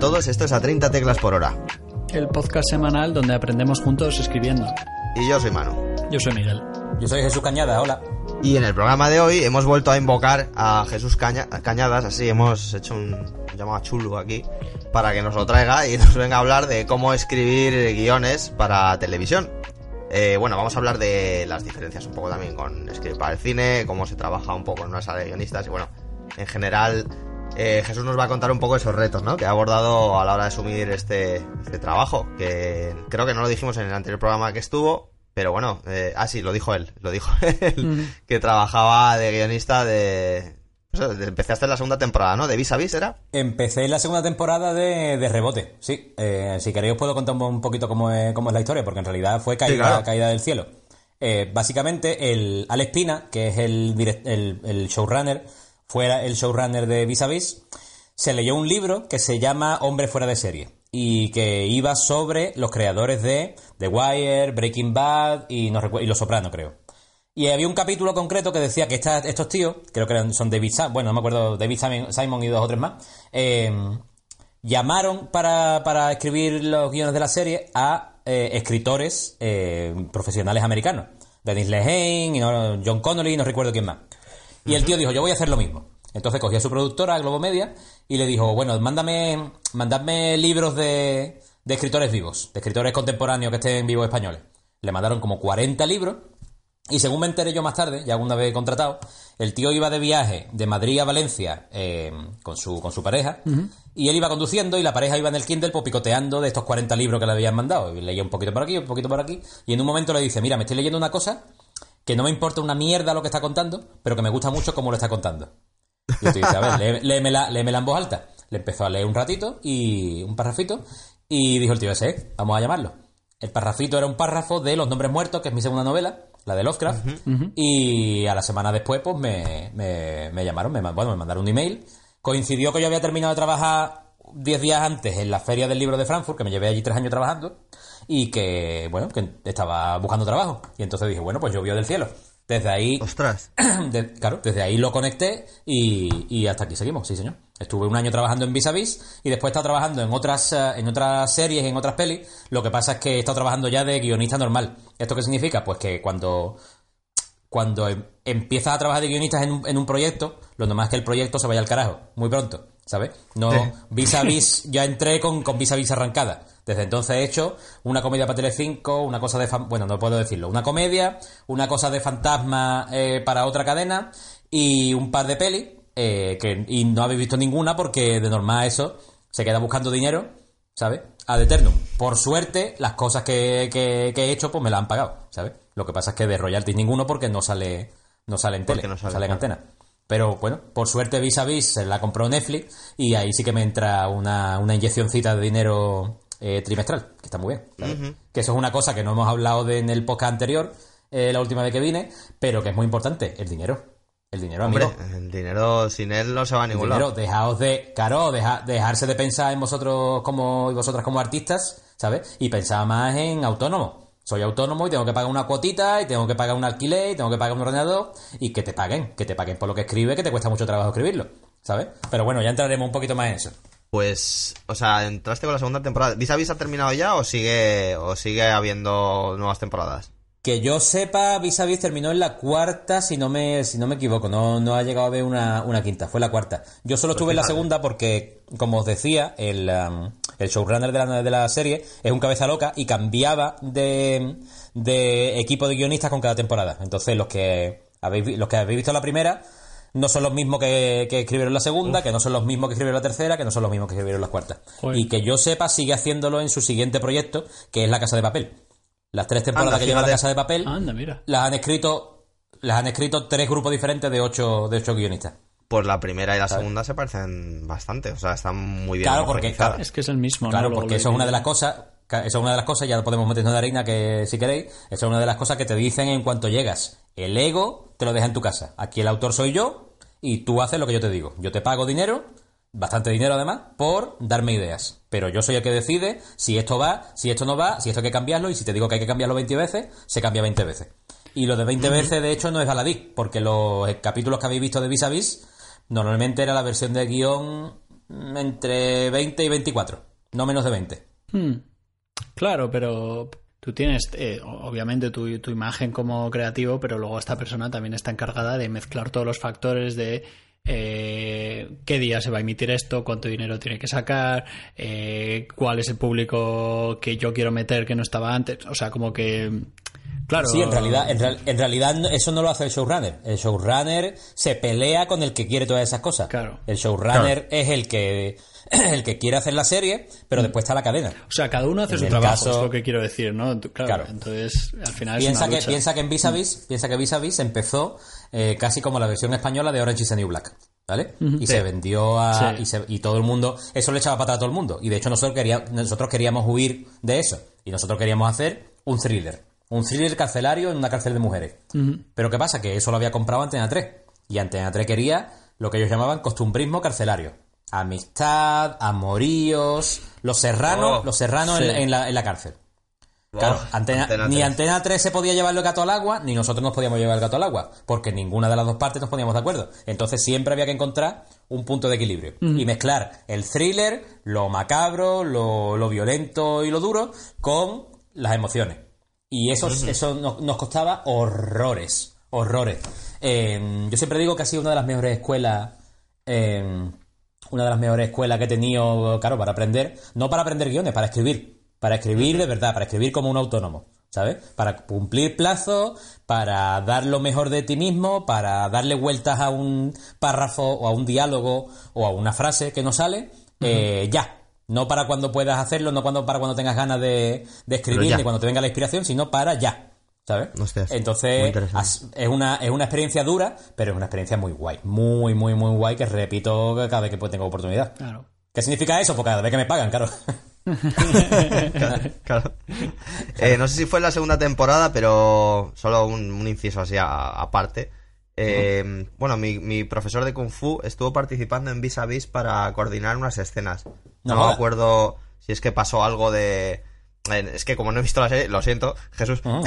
a todos, esto es a 30 teclas por hora. El podcast semanal donde aprendemos juntos escribiendo. Y yo soy Manu. Yo soy Miguel. Yo soy Jesús Cañada, hola. Y en el programa de hoy hemos vuelto a invocar a Jesús Cañadas, así hemos hecho un llamado a Chulu aquí, para que nos lo traiga y nos venga a hablar de cómo escribir guiones para televisión. Eh, bueno, vamos a hablar de las diferencias un poco también con escribir para el cine, cómo se trabaja un poco en una sala de guionistas y bueno, en general eh, Jesús nos va a contar un poco esos retos, ¿no? Que ha abordado a la hora de asumir este, este trabajo, que creo que no lo dijimos en el anterior programa que estuvo, pero bueno, eh, ah sí, lo dijo él, lo dijo él, que trabajaba de guionista de... empezaste en la segunda temporada, ¿no? ¿De Vis a Vis era? Empecé en la segunda temporada de, Rebote, sí. Eh, si queréis os puedo contar un poquito cómo es, cómo es la historia, porque en realidad fue caída, caída del cielo. básicamente, el Alex Pina, que es el, el, el showrunner, fuera el showrunner de Vis a Vis, se leyó un libro que se llama Hombre fuera de serie y que iba sobre los creadores de The Wire, Breaking Bad y, no Los Soprano, creo. Y había un capítulo concreto que decía que estos tíos, creo que son David Simon, bueno, no me acuerdo, David Simon y dos o tres más, em, llamaron para, escribir los guiones de la serie a eh, escritores eh, profesionales americanos. Dennis Lehane, John Connolly, no recuerdo quién más. Y el tío dijo, yo voy a hacer lo mismo. Entonces cogió a su productora, Globo Media, y le dijo, bueno, mándame, mandadme libros de, de escritores vivos, de escritores contemporáneos que estén vivos españoles. Le mandaron como 40 libros, y según me enteré yo más tarde, ya alguna vez contratado, el tío iba de viaje de Madrid a Valencia eh, con, su, con su pareja, y él iba conduciendo y la pareja iba en el Kindle pues, picoteando de estos 40 libros que le habían mandado. Y leía un poquito por aquí, un poquito por aquí, y en un momento le dice, mira, me estoy leyendo una cosa que no me importa una mierda lo que está contando, pero que me gusta mucho cómo lo está contando. Y tú dices, a ver, léemela, en voz alta. Le empezó a leer un ratito y un parrafito y dijo el tío ese, vamos a llamarlo. El parrafito era un párrafo de Los Nombres Muertos, que es mi segunda novela, la de Lovecraft, y a la semana después pues me, me, llamaron, me, bueno, me mandaron un email. Coincidió que yo había terminado de trabajar 10 días antes en la Feria del Libro de Frankfurt, que me llevé allí tres años trabajando, y que, bueno, que estaba buscando trabajo. Y entonces dije, bueno, pues llovió del cielo. Desde ahí. ¡Ostras! claro, desde ahí lo conecté y, hasta aquí seguimos, sí, señor. Estuve un año trabajando en Vis a Vis y después he estado trabajando en otras, eh, en otras series, en otras pelis. Lo que pasa es que he estado trabajando ya de guionista normal. ¿Esto qué significa? Pues que cuando, cuando em, empiezas a trabajar de guionista en un, en un proyecto, lo normal es que el proyecto se vaya al carajo, muy pronto, ¿sabes? No, Vis a Vis, ya entré con, con Vis a Vis arrancada. Desde entonces he hecho una comedia para Telecinco, una cosa de... Bueno, no puedo decirlo. Una comedia, una cosa de fantasma eh, para otra cadena y un par de pelis. Eh, que, y no habéis visto ninguna porque de normal eso se queda buscando dinero, ¿sabes? Ad eternum. Por suerte, las cosas que, que, he hecho pues me las han pagado, ¿sabes? Lo que pasa es que de royalties ninguno porque no sale, no sale en tele, no sale, en antena. Pero bueno, por suerte Vis a Vis se la compró Netflix y ahí sí que me entra una, una inyeccióncita de dinero eh, trimestral, que está muy bien. Que eso es una cosa que no hemos hablado de, en el podcast anterior, eh, la última vez que vine, pero que es muy importante, el dinero. El dinero, amigo. el dinero sin él no se va a ningún lado. dejaos de, claro, dejarse de pensar en vosotros como y vosotras como artistas, ¿sabes? Y pensar más en autónomo. Soy autónomo y tengo que pagar una cuotita y tengo que pagar un alquiler y tengo que pagar un ordenador y que te paguen, que te paguen por lo que escribe, que te cuesta mucho trabajo escribirlo, ¿sabes? Pero bueno, ya entraremos un poquito más en eso. Pues, o sea, entraste con la segunda temporada. ¿Vis a Vis ha terminado ya o sigue, o sigue habiendo nuevas temporadas? Que yo sepa, Vis a Vis terminó en la cuarta, si no me, si no me equivoco. No, no ha llegado a ver una, quinta, fue la cuarta. Yo solo estuve en la segunda porque, como os decía, el, um, el showrunner de la, de la serie es un cabeza loca y cambiaba de, de equipo de guionistas con cada temporada. Entonces, los que habéis, los que habéis visto la primera no son los mismos que, escribieron la segunda, que no son los mismos que escribieron la tercera, que no son los mismos que escribieron la cuarta. Y que yo sepa, sigue haciéndolo en su siguiente proyecto, que es La Casa de Papel. Las tres temporadas que lleva La Casa de Papel las han escrito las han escrito tres grupos diferentes de ocho, de ocho guionistas. Pues la primera y la segunda se parecen bastante, o sea, están muy bien. Claro, porque es que es el mismo. Claro, porque eso es una de las cosas, eso es una de las cosas, ya podemos meternos de harina que si queréis, eso es una de las cosas que te dicen en cuanto llegas. El ego te lo deja en tu casa. Aquí el autor soy yo y tú haces lo que yo te digo. Yo te pago dinero, bastante dinero además, por darme ideas. Pero yo soy el que decide si esto va, si esto no va, si esto hay que cambiarlo y si te digo que hay que cambiarlo 20 veces, se cambia 20 veces. Y lo de 20 veces, de hecho, no es baladí, porque los capítulos que habéis visto de Vis a Vis, normalmente era la versión de guion entre 20 y 24, no menos de 20. Hmm. Claro, pero tú tienes, eh, obviamente, tu, tu, imagen como creativo, pero luego esta persona también está encargada de mezclar todos los factores de eh, qué día se va a emitir esto, cuánto dinero tiene que sacar, eh, cuál es el público que yo quiero meter que no estaba antes. O sea, como que Claro. Sí, en realidad, en, realidad eso no lo hace el showrunner. El showrunner se pelea con el que quiere todas esas cosas. Claro. El showrunner es el que el que quiere hacer la serie, pero después está la cadena. O sea, cada uno hace su trabajo, es lo que quiero decir, ¿no? Claro. Entonces, al final piensa es una que piensa que en Vis a Vis, piensa que Vis a Vis empezó eh, casi como la versión española de Orange is the New Black. ¿Vale? Y se vendió a. Y, y, todo el mundo. Eso le echaba patada a todo el mundo. Y de hecho, nosotros, queríamos, nosotros queríamos huir de eso. Y nosotros queríamos hacer un thriller. Un thriller carcelario en una cárcel de mujeres. Pero ¿qué pasa? Que eso lo había comprado Antena 3. Y Antena 3 quería lo que ellos llamaban costumbrismo carcelario. Amistad, amoríos, los serranos, Oh, los serranos sí. en, en la, en la cárcel. Oh, Claro, Antena- Antena ni 3. Antena 3 se podía llevar el gato al agua, ni nosotros nos podíamos llevar el gato al agua, porque ninguna de las dos partes nos poníamos de acuerdo. Entonces siempre había que encontrar un punto de equilibrio y mezclar el thriller, lo macabro, lo, lo violento y lo duro con las emociones. Y eso, eso nos, nos costaba horrores, horrores. Eh, yo siempre digo que ha sido una de las mejores escuelas eh, una de las mejores escuelas que he tenido, claro, para aprender, no para aprender guiones, para escribir, para escribir de verdad, para escribir como un autónomo, ¿sabes? Para cumplir plazos, para dar lo mejor de ti mismo, para darle vueltas a un párrafo o a un diálogo o a una frase que no sale, eh, ya. No para cuando puedas hacerlo, no cuando, para cuando tengas ganas de, de escribir, ni cuando te venga la inspiración, sino para ya. ¿Sabes? Hostias, Entonces, es una, es una experiencia dura, pero es una experiencia muy guay. Muy, muy, muy guay que repito cada vez que tengo oportunidad. Claro. ¿Qué significa eso? Pues cada vez que me pagan, claro. Claro. Eh, no sé si fue en la segunda temporada, pero solo un, un inciso así a- aparte. Eh, Bueno, mi, mi profesor de Kung Fu estuvo participando en Vis a Vis para coordinar unas escenas. No, No me acuerdo si es que pasó algo de... Es que como no he visto la serie, lo siento, Jesús. No,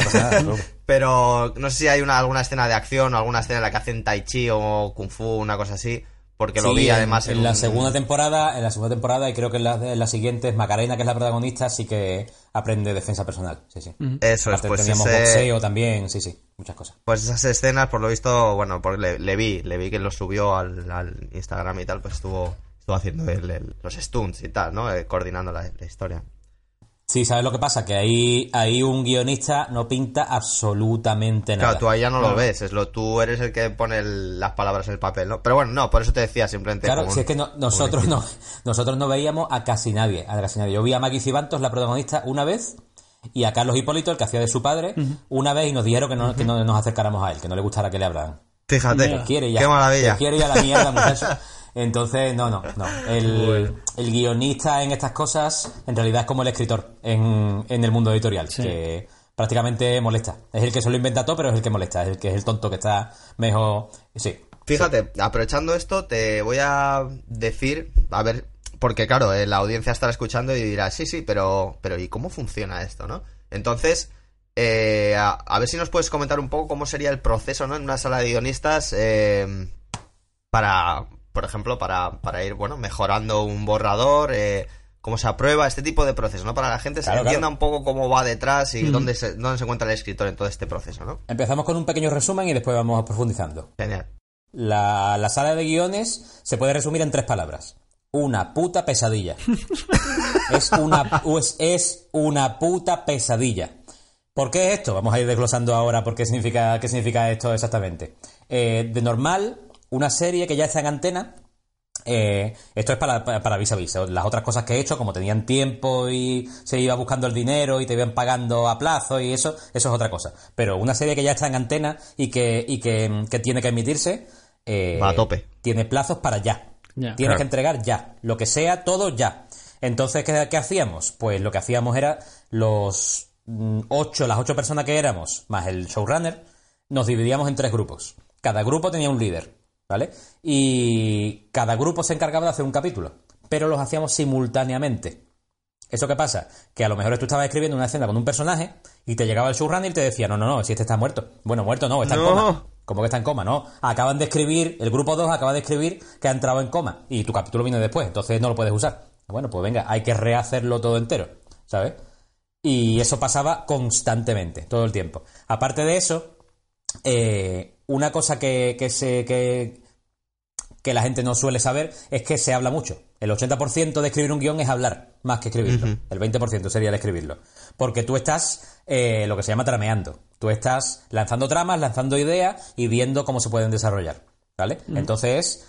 no. Pero no sé si hay una, alguna escena de acción o alguna escena en la que hacen tai chi o kung fu, una cosa así. Porque lo vi además en, en, la un- segunda temporada, en la segunda temporada y creo que en la, en la siguiente es Macarena, que es la protagonista, sí que aprende defensa personal. Sí, sí. Eso es, pues teníamos ese- boxeo también, sí, sí, muchas cosas. Pues esas escenas, por lo visto, bueno, porque le, le vi, le vi que lo subió al, al Instagram y tal, pues estuvo, estuvo haciendo el- el- los stunts y tal, ¿no? Eh, coordinando la, la historia. Sí, ¿sabes lo que pasa? Que ahí, ahí un guionista no pinta absolutamente nada. Claro, tú ahí ya no lo ves, es lo, tú eres el que pone el- las palabras en el papel, ¿no? Pero bueno, no, por eso te decía simplemente. Claro, como si un- es que no- nosotros no, nosotros no veíamos a casi nadie, a casi nadie. Yo vi a Maggie Cibantos, la protagonista, una vez, y a Carlos Hipólito, el que hacía de su padre, una vez, y nos dijeron que no, que no nos acercáramos a él, que no le gustara que le hablaran. Fíjate. Quiere ya. qué maravilla. Te quiere ya la mierda, muchacho. Entonces, no, no, no. El, el guionista en estas cosas, en realidad es como el escritor en, en el mundo editorial, que prácticamente molesta. Es el que se lo inventa todo, pero es el que molesta, es el que es el tonto que está mejor. Sí. Fíjate, aprovechando esto, te voy a decir, a ver, porque claro, eh, la audiencia estará escuchando y dirá, sí, sí, pero, pero ¿y cómo funciona esto, no? Entonces, eh, a, a ver si nos puedes comentar un poco cómo sería el proceso, ¿no? En una sala de guionistas, eh, para, por ejemplo, para, para ir, bueno, mejorando un borrador, eh, cómo se aprueba, este tipo de proceso, ¿no? Para que la gente se Claro, entienda claro. un poco cómo va detrás y dónde, se, dónde se encuentra el escritor en todo este proceso, ¿no? Empezamos con un pequeño resumen y después vamos profundizando. Genial. La, la sala de guiones se puede resumir en tres palabras. Una puta pesadilla. es, una, es, es una puta pesadilla. ¿Por qué esto? Vamos a ir desglosando ahora por qué significa, qué significa esto exactamente. Eh, de normal, una serie que ya está en antena, eh, esto es para, para, para vis a vis. Las otras cosas que he hecho, como tenían tiempo y se iba buscando el dinero y te iban pagando a plazo y eso, eso es otra cosa. Pero una serie que ya está en antena y que, y que, que tiene que emitirse, eh, Va a tope. tiene plazos para ya. Tienes Claro. que entregar ya. Lo que sea, todo ya. Entonces, ¿qué, qué hacíamos? Pues lo que hacíamos era los mm, ocho, las ocho personas que éramos, más el showrunner, nos dividíamos en tres grupos. Cada grupo tenía un líder, ¿vale? Y cada grupo se encargaba de hacer un capítulo, pero los hacíamos simultáneamente. ¿Eso qué pasa? Que a lo mejor tú estabas escribiendo una escena con un personaje y te llegaba el showrunner y te decía, no, no, no, si este está muerto. Bueno, muerto no, está en coma. ¿Cómo que está en coma? No, acaban de escribir, el grupo 2 acaba de escribir que ha entrado en coma y tu capítulo viene después, entonces no lo puedes usar. Bueno, pues venga, hay que rehacerlo todo entero, ¿sabes? Y eso pasaba constantemente, todo el tiempo. Aparte de eso, eh, una cosa que, que, se, que, que la gente no suele saber es que se habla mucho. El 80% de escribir un guion es hablar, más que escribirlo. El 20% sería el escribirlo. Porque tú estás eh, lo que se llama trameando. Tú estás lanzando tramas, lanzando ideas y viendo cómo se pueden desarrollar. ¿Vale? Entonces,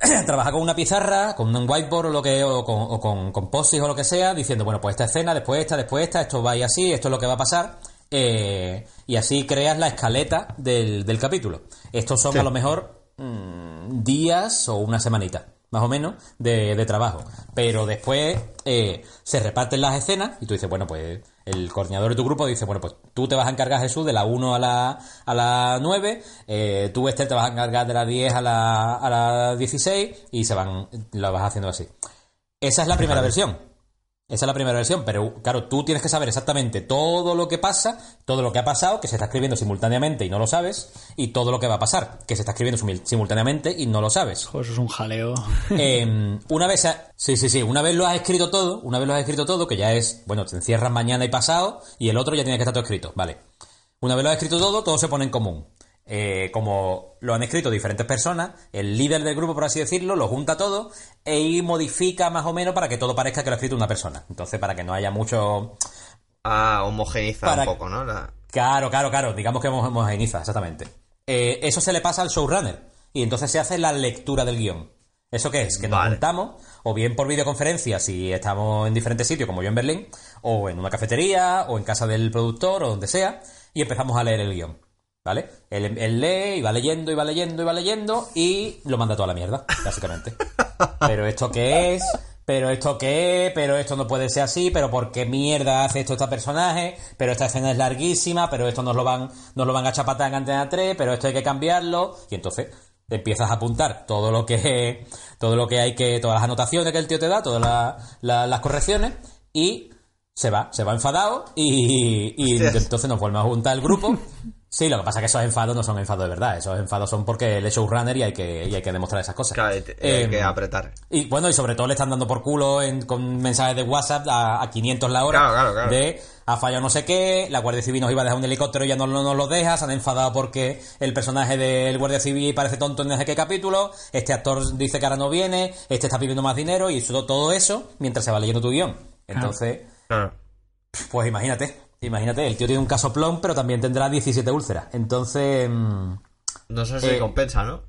trabaja con una pizarra, con un whiteboard o lo que o con, o con, con o lo que sea, diciendo, bueno, pues esta escena, después esta, después esta, esto va ir así, esto es lo que va a pasar. Eh, y así creas la escaleta del, del capítulo. Estos son a lo mejor Mm, días o una semanita, más o menos, de, trabajo. Pero después eh, se reparten las escenas y tú dices, bueno, pues el coordinador de tu grupo dice, bueno, pues tú te vas a encargar, Jesús, de la 1 a la, a la 9, eh, tú, Esther, te vas a encargar de la 10 a la, a la 16 y se van, lo vas haciendo así. Esa es la primera versión. Esa es la primera versión, pero claro, tú tienes que saber exactamente todo lo que pasa, todo lo que ha pasado, que se está escribiendo simultáneamente y no lo sabes, y todo lo que va a pasar, que se está escribiendo simultáneamente y no lo sabes. eso es un jaleo. Em, una vez, sí, sí, sí, una vez lo has escrito todo, una vez lo has escrito todo, que ya es, bueno, te encierras mañana y pasado, y el otro ya tiene que estar todo escrito, vale. Una vez lo has escrito todo, todo se pone en común. Eh, como lo han escrito diferentes personas, el líder del grupo, por así decirlo, lo junta todo y modifica más o menos para que todo parezca que lo ha escrito una persona. Entonces, para que no haya mucho... Ah, homogeniza un poco, ¿no? Claro, claro, claro, digamos que homogeniza, exactamente. Eh, eso se le pasa al showrunner y entonces se hace la lectura del guion. ¿Eso qué es? Que nos juntamos, o bien por videoconferencia, si estamos en diferentes sitios, como yo en Berlín, o en una cafetería, o en casa del productor, o donde sea, y empezamos a leer el guion. ¿Vale? Él, lee y va leyendo y va leyendo y va leyendo y lo manda toda la mierda, básicamente. pero esto qué es, pero esto qué, pero esto no puede ser así, pero por qué mierda hace esto este personaje, pero esta escena es larguísima, pero esto nos lo van, nos lo van a chapatar en Antena 3, pero esto hay que cambiarlo. Y entonces empiezas a apuntar todo lo que todo lo que hay que, todas las anotaciones que el tío te da, todas las correcciones, y se va, se va enfadado y, y entonces nos vuelve a juntar el grupo Sí, lo que pasa es que esos enfados no son enfados de verdad. Esos enfados son porque él es showrunner y hay que, y hay que demostrar esas cosas. Claro, hay, que em, apretar. Y bueno, y sobre todo le están dando por culo con mensajes de WhatsApp a, 500 la hora. Claro, claro, claro. De ha fallado no sé qué, la Guardia Civil nos iba a dejar un helicóptero y ya no, nos lo deja, se han enfadado porque el personaje del Guardia Civil parece tonto en no sé qué capítulo, este actor dice que ahora no viene, este está pidiendo más dinero y eso, todo eso mientras se va leyendo tu guion. Entonces, pues imagínate, Imagínate, el tío tiene un casoplón, pero también tendrá 17 úlceras. Entonces. Mm, no sé si eh, compensa, ¿no?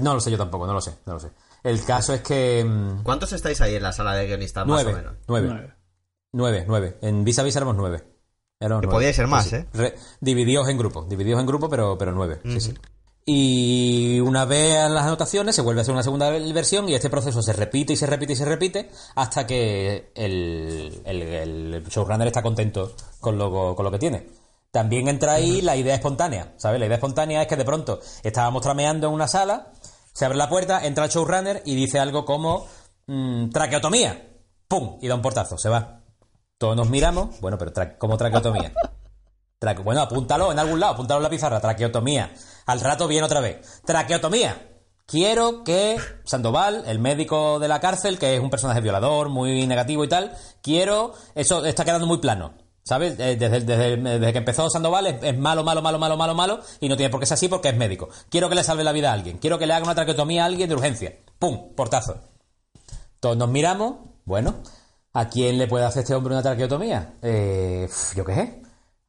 no lo sé yo tampoco, no lo sé, no lo sé. El caso es que. Mm, ¿Cuántos estáis ahí en la sala de guionistas, más o menos? Nueve. Nueve, nueve. En Vis a Vis éramos nueve. que podía ser más, ¿eh? divididos en grupo, divididos en grupo, pero, pero nueve. Sí, sí. Y una vez las anotaciones se vuelve a hacer una segunda versión y este proceso se repite y se repite y se repite hasta que el, el, showrunner está contento con lo, con lo que tiene. También entra ahí la idea espontánea, ¿sabes? La idea espontánea es que de pronto estábamos trameando en una sala, se abre la puerta, entra el showrunner y dice algo como mmm, traqueotomía. ¡Pum! Y da un portazo, se va. Todos nos miramos, bueno, pero ¿cómo traqueotomía? Bueno, apúntalo en algún lado, apúntalo en la pizarra, traqueotomía. Al rato viene otra vez. Traqueotomía. Quiero que Sandoval, el médico de la cárcel, que es un personaje violador, muy negativo y tal, quiero. Eso está quedando muy plano. ¿Sabes? Eh, desde, desde, que empezó Sandoval es, malo, malo, malo, malo, malo, malo, y no tiene por qué ser así porque es médico. Quiero que le salve la vida a alguien. Quiero que le haga una traqueotomía a alguien de urgencia. ¡Pum! Portazo. Todos nos miramos. Bueno, ¿a quién le puede hacer este hombre una traqueotomía? Eh, yo qué sé.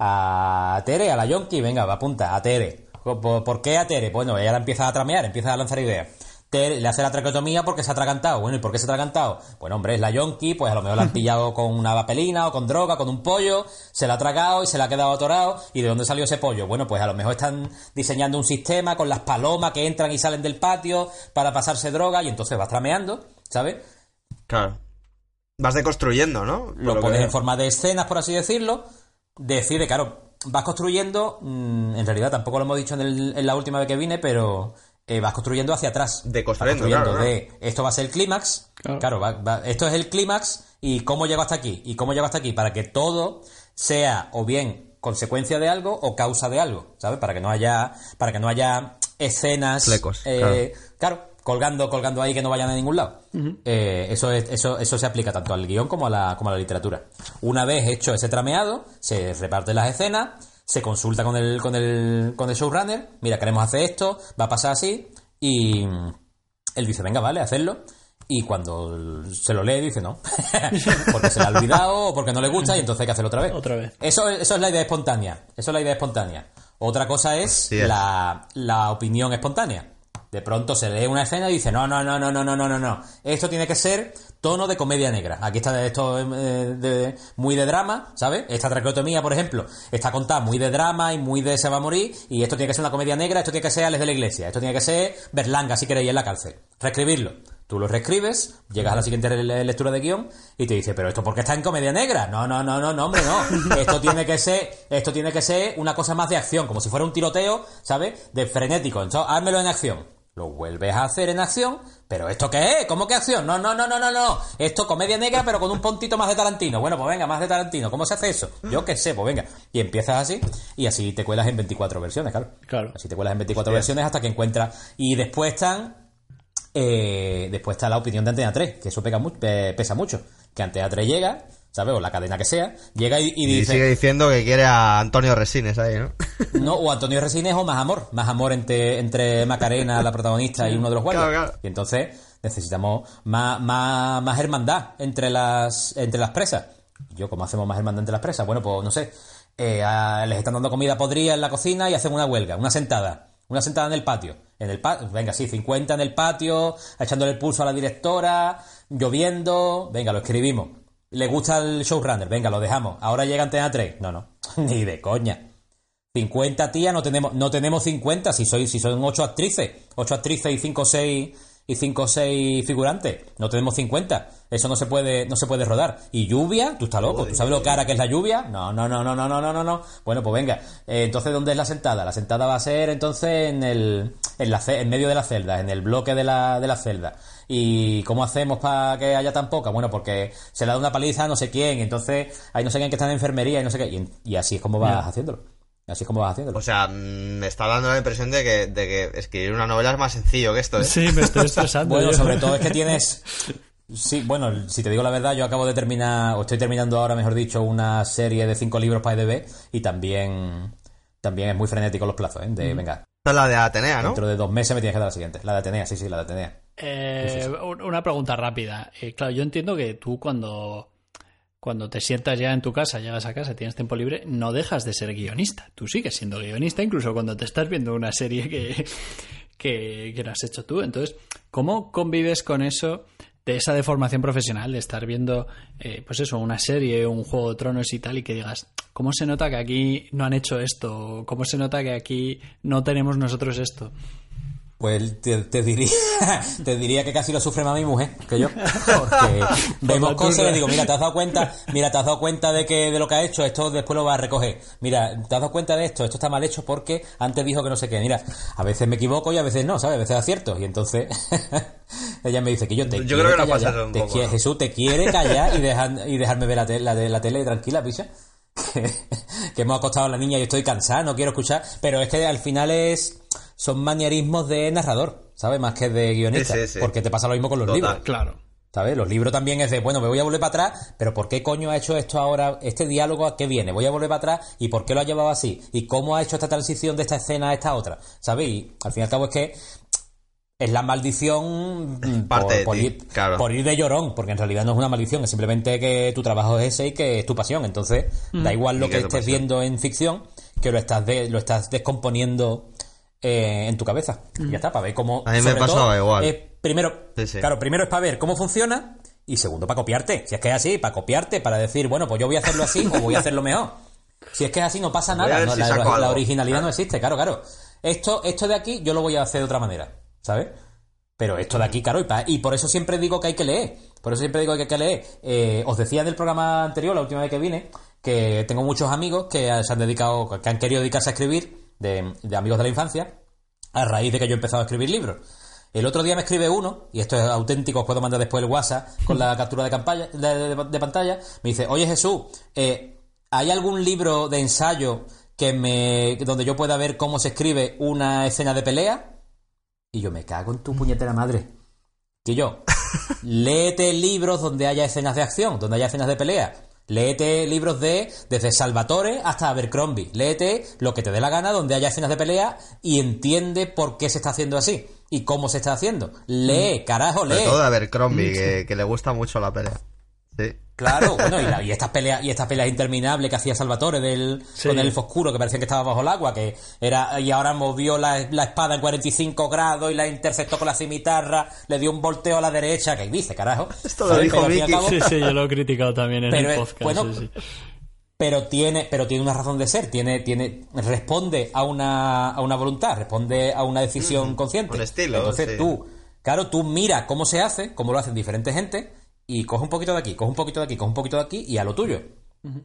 A Tere, a la Yonki, venga, apunta, a Tere. ¿Por, qué a Tere? Bueno, ella empieza a tramear, empieza a lanzar ideas. Tere le hace la traqueotomía porque se ha atragantado. Bueno, ¿y por qué se ha atragantado? Bueno, hombre, es la yonki, pues a lo mejor la han pillado con una papelina o con droga, con un pollo, se la ha tragado y se la ha quedado atorado. ¿Y de dónde salió ese pollo? Bueno, pues a lo mejor están diseñando un sistema con las palomas que entran y salen del patio para pasarse droga y entonces vas trameando, ¿sabes? Claro. Vas deconstruyendo, ¿no? lo pones en forma de escenas, por así decirlo. Decide, claro, vas construyendo, mm, en realidad tampoco lo hemos dicho en, la última vez que vine, pero eh, vas construyendo hacia atrás. De construyendo, de esto va a ser el clímax, claro, esto es el clímax y cómo llego hasta aquí, y cómo llego hasta aquí, para que todo sea o bien consecuencia de algo o causa de algo, ¿sabes? Para que no haya, para que no haya escenas. eh, claro. Colgando, colgando ahí que no vayan a ningún lado. Eh, eso, es, eso, eso se aplica tanto al guion como a, la, como a la literatura. Una vez hecho ese trameado, se reparten las escenas, se consulta con el, con el, con el showrunner, mira, queremos hacer esto, va a pasar así, y él dice, venga, vale, hacerlo. Y cuando se lo lee, dice no. porque se le ha olvidado o porque no le gusta y entonces hay que hacerlo otra vez. Otra vez. Eso, eso es la idea espontánea. Eso es la idea espontánea. Otra cosa es, La, la opinión espontánea. De pronto se lee una escena y dice, no, no, no, no, no, no, no, no, no. Esto tiene que ser tono de comedia negra. Aquí está esto eh, de, muy de drama, ¿sabes? Esta traqueotomía, por ejemplo, está contada muy de drama y muy de se va a morir. Y esto tiene que ser una comedia negra, esto tiene que ser Alex de la Iglesia, esto tiene que ser Berlanga, si queréis, en la cárcel. Reescribirlo. Tú lo reescribes, llegas a la siguiente lectura de guion y te dice, pero esto por qué está en comedia negra? No, no, no, no, no, hombre, no. Esto tiene que ser, esto tiene que ser una cosa más de acción, como si fuera un tiroteo, ¿sabes? De frenético. Entonces, házmelo en acción. Lo vuelves a hacer en acción, pero ¿esto qué es? ¿Cómo que acción? No, no, no, no, no, no. Esto comedia negra, pero con un puntito más de Tarantino. Bueno, pues venga, más de Tarantino. ¿Cómo se hace eso? Yo qué sé, pues venga. Y empiezas así, y así te cuelas en 24 versiones, claro. Claro. Así te cuelas en 24 versiones hasta que encuentras. Y después están. Eh, después está la opinión de Antena 3, que eso pesa mucho. Que Antena 3 llega, ¿sabes? O la cadena que sea, llega y, dice... Y sigue diciendo que quiere a Antonio Resines ahí, ¿no? no, o Antonio Resines o más amor, más amor entre, entre Macarena, la protagonista, y uno de los guardias. Y entonces necesitamos más, más, más hermandad entre las, entre las presas. Yo, ¿cómo hacemos más hermandad entre las presas? Bueno, pues no sé. Eh, les están dando comida podrida en la cocina y hacen una huelga, una sentada. Una sentada en el patio. En el patio, venga, sí, 50 en el patio, echándole el pulso a la directora, lloviendo. Venga, lo escribimos le gusta el showrunner, venga, lo dejamos. Ahora llega Antena 3. No, no, ni de coña. 50 tías, no tenemos, no tenemos 50, si, soy, si son 8 actrices. 8 actrices y 5 o 6 y 5 o 6 figurantes. No tenemos 50. Eso no se puede, no se puede rodar. ¿Y lluvia? ¿Tú estás loco? ¿Tú sabes lo cara que es la lluvia? No, no, no, no, no, no, no, no, Bueno, pues venga. Eh, entonces, ¿dónde es la sentada? La sentada va a ser entonces en el, en, la, en medio de la celda, en el bloque de la, de la celda. ¿Y cómo hacemos para que haya tan poca? Bueno, porque se le da una paliza a no sé quién, entonces hay no sé quién que está en enfermería y no sé qué. Y, así es como vas haciéndolo. Así es como vas haciéndolo. O sea, mm, me está dando la impresión de que, de que escribir una novela es más sencillo que esto, ¿eh? Sí, me estoy estresando. bueno, sobre todo es que tienes... Sí, bueno, si te digo la verdad, yo acabo de terminar, o estoy terminando ahora, mejor dicho, una serie de cinco libros para EDB y también, también es muy frenético los plazos, ¿eh? De, venga. Esta es la de Atenea, ¿no? Dentro de dos meses me tienes que dar la siguiente. La de Atenea, sí, sí, la de Atenea. Eh, una pregunta rápida. Eh, claro, yo entiendo que tú cuando, cuando te sientas ya en tu casa, llegas a casa, tienes tiempo libre, no dejas de ser guionista. Tú sigues siendo guionista, incluso cuando te estás viendo una serie que, que, que has hecho tú. Entonces, ¿cómo convives con eso? de esa deformación profesional, de estar viendo, eh, pues eso, una serie, un juego de tronos y tal, y que digas, ¿cómo se nota que aquí no han hecho esto? ¿Cómo se nota que aquí no tenemos nosotros esto? Pues te, diría te diría que casi lo sufre más mi mujer que yo. Porque vemos cosas y le digo, mira, te has dado cuenta, mira, te has dado cuenta de que de lo que ha hecho, esto después lo va a recoger. Mira, te has dado cuenta de esto, esto está mal hecho porque antes dijo que no sé qué. Mira, a veces me equivoco y a veces no, ¿sabes? A veces acierto. Y entonces ella me dice que yo te yo creo que no pasa te Jesús te quiere callar y, dejar, y dejarme ver la, la, la tele tranquila, picha. que hemos acostado a la niña y estoy cansada, no quiero escuchar. Pero es que al final es son manierismos de narrador, ¿sabes? Más que de guionista. Porque te pasa lo mismo con los libros. Claro. ¿Sabes? Los libros también es de, bueno, me voy a volver para atrás, pero ¿por qué coño ha hecho esto ahora? ¿Este diálogo a qué viene? Voy a volver para atrás y ¿por qué lo ha llevado así? ¿Y cómo ha hecho esta transición de esta escena a esta otra? ¿Sabes? Y al fin y al cabo es que es la maldición mm, Parte por, ir, por, ir, de llorón, porque en realidad no es una maldición, es simplemente que tu trabajo es ese y que es tu pasión. Entonces, da igual lo que, estés viendo en ficción, que lo estás, lo estás descomponiendo eh, en tu cabeza. Y ya está, para ver cómo. A mí me pasaba igual. Eh, primero, claro, primero es para ver cómo funciona y segundo para copiarte. Si es que es así, para copiarte, para decir, bueno, pues yo voy a hacerlo así o voy a hacerlo mejor. Si es que es así, no pasa nada. la, originalidad no existe, claro, claro. Esto, esto de aquí yo lo voy a hacer de otra manera, ¿sabes? Pero esto de aquí, claro, y, y por eso siempre digo que hay que leer. Por eso siempre digo que hay que leer. Eh, os decía del programa anterior, la última vez que vine, que tengo muchos amigos que se han dedicado, que han querido dedicarse a escribir de, amigos de la infancia a raíz de que yo he empezado a escribir libros. El otro día me escribe uno, y esto es auténtico, os puedo mandar después el WhatsApp con la captura de, de, pantalla. Me dice: Oye Jesús, eh, ¿hay algún libro de ensayo que me donde yo pueda ver cómo se escribe una escena de pelea? Y yo me cago en tu puñetera madre. Que yo, léete libros donde haya escenas de acción, donde haya escenas de pelea. Léete libros de desde Salvatore hasta Abercrombie. Léete lo que te dé la gana donde haya escenas de pelea y entiende por qué se está haciendo así y cómo se está haciendo. Lee, mm. carajo, lee. todo de Abercrombie, mm. que, que le gusta mucho la pelea. Sí. Claro, bueno, y, estas peleas y estas peleas interminables que hacía Salvatore del, con el elfo oscuro que parecía que estaba bajo el agua, que era y ahora movió la, espada en 45 grados y la interceptó con la cimitarra, le dio un volteo a la derecha, que dice, carajo. Esto lo dijo Vicky. sí, sí, yo lo he criticado también en el podcast. Bueno, pero tiene, pero tiene una razón de ser, tiene, tiene, responde a una, a una voluntad, responde a una decisión consciente. Un estilo. Entonces tú, claro, tú mira cómo se hace, cómo lo hacen diferentes gente y coge un poquito de aquí, coge un poquito de aquí, coge un poquito de aquí y a lo tuyo.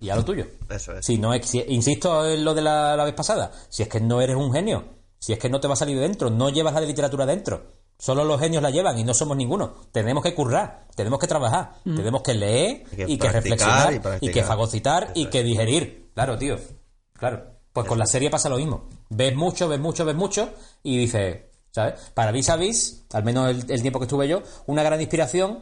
Y a lo tuyo. Eso es. Si no, insisto en lo de la, vez pasada, si es que no eres un genio, si es que no te va a salir de dentro, no llevas la de literatura dentro. Solo los genios la llevan y no somos ninguno. Tenemos que currar, tenemos que trabajar, tenemos que leer y que reflexionar y, que fagocitar y que digerir. Claro, tío. Claro. Pues con la serie pasa lo mismo. Ves mucho, ves mucho, ves mucho y dices, ¿sabes? Para Vis a Vis, al menos el tiempo que estuve yo, una gran inspiración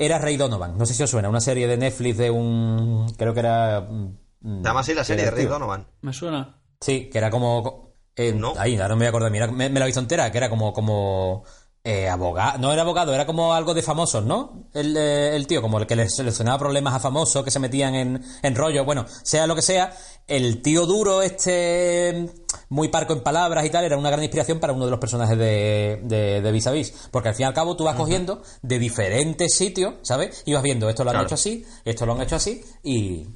era Ray Donovan. No sé si os suena, una serie de Netflix de un. Creo que era. Mm, ¿Se llama así la serie de Ray Donovan? Me suena. Sí, que era como. Eh, no. Ahí, ahora no me voy a acordar. Mira, me, la he visto entera, que era como. como eh, abogado, no era abogado, era como algo de famosos, ¿no? El, eh, el tío, como el que le solucionaba problemas a famosos que se metían en, en rollo. Bueno, sea lo que sea, el tío duro, este muy parco en palabras y tal, era una gran inspiración para uno de los personajes de, de, de Vis a Vis. Porque al fin y al cabo tú vas cogiendo de diferentes sitios, ¿sabes? Y vas viendo, esto lo han hecho así, esto lo han hecho así, y,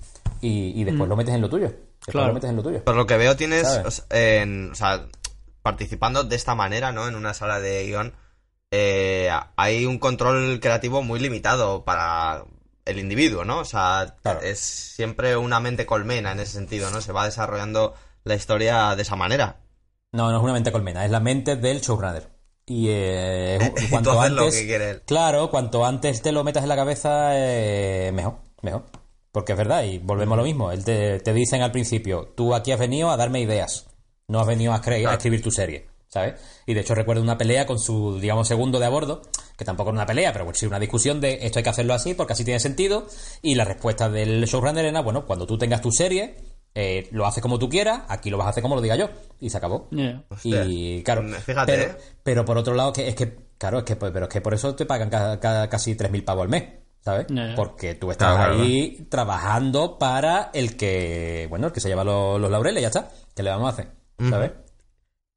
y, después mm. lo metes en lo tuyo. claro. lo metes en lo tuyo. Por lo que veo tienes, o sea, participando de esta manera, ¿no? En una sala de guion eh, hay un control creativo muy limitado para el individuo, ¿no? O sea, es siempre una mente colmena en ese sentido, ¿no? Se va desarrollando la historia de esa manera. No, no es una mente colmena, es la mente del showrunner. Y eh, cuanto antes, claro, cuanto antes te lo metas en la cabeza, eh, mejor, mejor. Porque es verdad, y volvemos a lo mismo. Él te, te, dicen al principio, tú aquí has venido a darme ideas, no has venido a, a escribir tu serie. ¿Sabes? Y de hecho recuerdo una pelea con su, digamos, segundo de a bordo, que tampoco es una pelea, pero sí una discusión de esto hay que hacerlo así porque así tiene sentido. Y la respuesta del showrunner era, bueno, cuando tú tengas tu serie, eh, lo haces como tú quieras, aquí lo vas a hacer como lo diga yo. Y se acabó. Y claro, Fíjate, pero, ¿eh? pero, por otro lado, que es que, claro, es que, pues, pero es que por eso te pagan casi 3.000 pavos al mes. ¿sabes? Porque tú estás ahí trabajando para el que, bueno, el que se lleva los, los laureles, ya está. ¿Qué le vamos a hacer? ¿Sabes?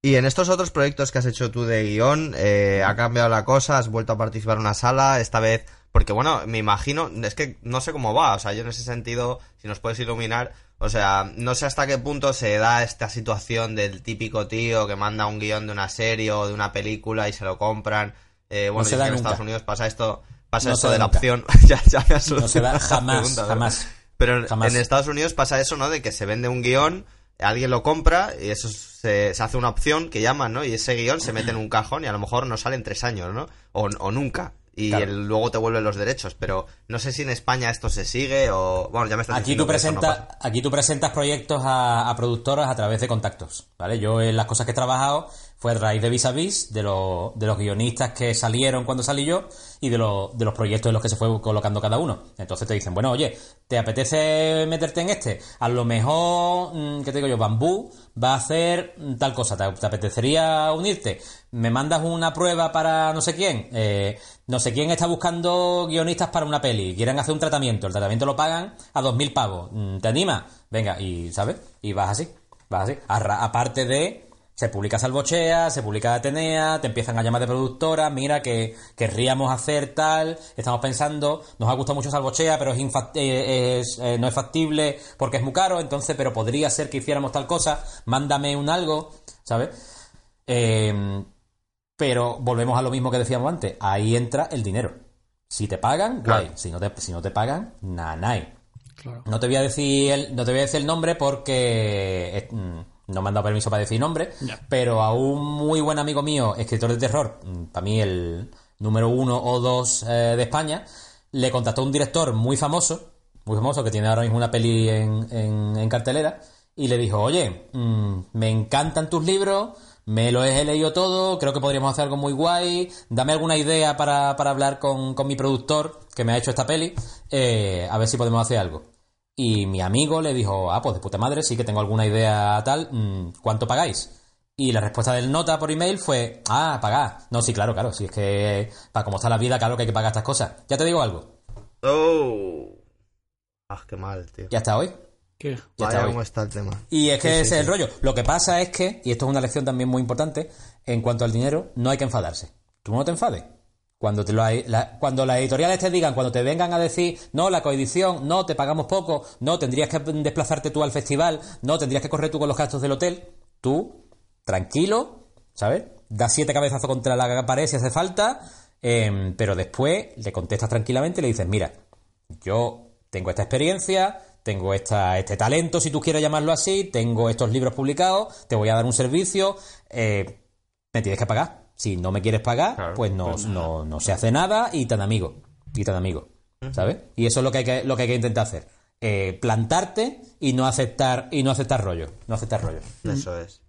Y en estos otros proyectos que has hecho tú de guion, eh, ha cambiado la cosa, has vuelto a participar en una sala, esta vez, porque bueno, me imagino, es que no sé cómo va, o sea, yo en ese sentido, si nos puedes iluminar, o sea, no sé hasta qué punto se da esta situación del típico tío que manda un guion de una serie o de una película y se lo compran. Eh, bueno, en Estados Unidos pasa esto, pasa esto de la opción. ya, ya me no se da jamás, jamás. Pero en Estados Unidos pasa eso, ¿no? De que se vende un guion alguien lo compra y eso se, hace una opción que llaman, ¿no? Y ese guion se mete en un cajón y a lo mejor no sale en tres años, ¿no? O, o nunca. Y luego te vuelven los derechos, pero no sé si en España esto se sigue o... Bueno, ya me estás aquí tú presentas Aquí tú presentas proyectos a, a, productoras a través de contactos, ¿vale? Yo en las cosas que he trabajado fue a raíz de Vis a Vis, de, los, de los guionistas que salieron cuando salí yo y de, de los proyectos en los que se fue colocando cada uno. Entonces te dicen, bueno, oye, ¿te apetece meterte en este? A lo mejor, mm, ¿qué te digo yo? Bambú va a hacer tal cosa, ¿te, apetecería unirte? ¿Me mandas una prueba para no sé quién? Eh, no sé quién está buscando guionistas para una peli, quieren hacer un tratamiento, el tratamiento lo pagan a dos mil pavos. Mm, ¿Te anima? Venga, y ¿sabes? Y vas así, vas así. aparte de se publica Salvochea, se publica Atenea, te empiezan a llamar de productora, mira que querríamos hacer tal, estamos pensando, nos ha gustado mucho Salvochea, pero es, eh, eh, no es factible porque es muy caro, entonces, pero podría ser que hiciéramos tal cosa, mándame un algo, ¿sabes? Em, pero volvemos a lo mismo que decíamos antes, ahí entra el dinero. Si te pagan, guay, si no te, si no te pagan, nanay. Claro. No te voy a decir el, no te voy a decir el nombre porque... Mm, no me han dado permiso para decir nombre, pero a un muy buen amigo mío, escritor de terror, mm, para mí el número uno o dos eh, de España, le contactó un director muy famoso, muy famoso, que tiene ahora mismo una peli en, en, cartelera, y le dijo, oye, mm, me encantan tus libros, me lo he leído todo, creo que podríamos hacer algo muy guay, dame alguna idea para, para hablar con, con, mi productor que me ha hecho esta peli, eh, a ver si podemos hacer algo. Y mi amigo le dijo, ah, pues de puta madre, sí que tengo alguna idea tal, mm, ¿cuánto pagáis? Y la respuesta del nota por email fue, ah, pagar. No, sí, claro, claro, si es que para cómo está la vida, claro que hay que pagar estas cosas. Ya te digo algo. Oh. Ah, qué mal, tío. Ya está hoy. ¿Qué? Ya está, cómo está el tema. Y es que ese es el rollo. Lo que pasa es que, y esto es una lección también muy importante, en cuanto al dinero, no hay que enfadarse. Tú no te enfades. Cuando, te lo cuando las editoriales te digan, cuando te vengan a decir, no, la coedición, no, te pagamos poco, no, tendrías que desplazarte tú al festival, no, tendrías que correr tú con los gastos del hotel, tú, tranquilo, ¿sabes? Da siete cabezazos contra la pared si hace falta, em, pero después le contestas tranquilamente y le dices, mira, yo tengo esta experiencia, tengo esta, este talento, si tú quieres llamarlo así, tengo estos libros publicados, te voy a dar un servicio, eh, me tienes que pagar. Si no me quieres pagar, pues, no, pues no, no, se hace nada y tan amigo. Y tan amigo. ¿Sabes? Y eso es lo que hay que, lo que, hay que intentar hacer. Eh, plantarte y no aceptar y no aceptar rollo. No aceptar rollo. Eso es.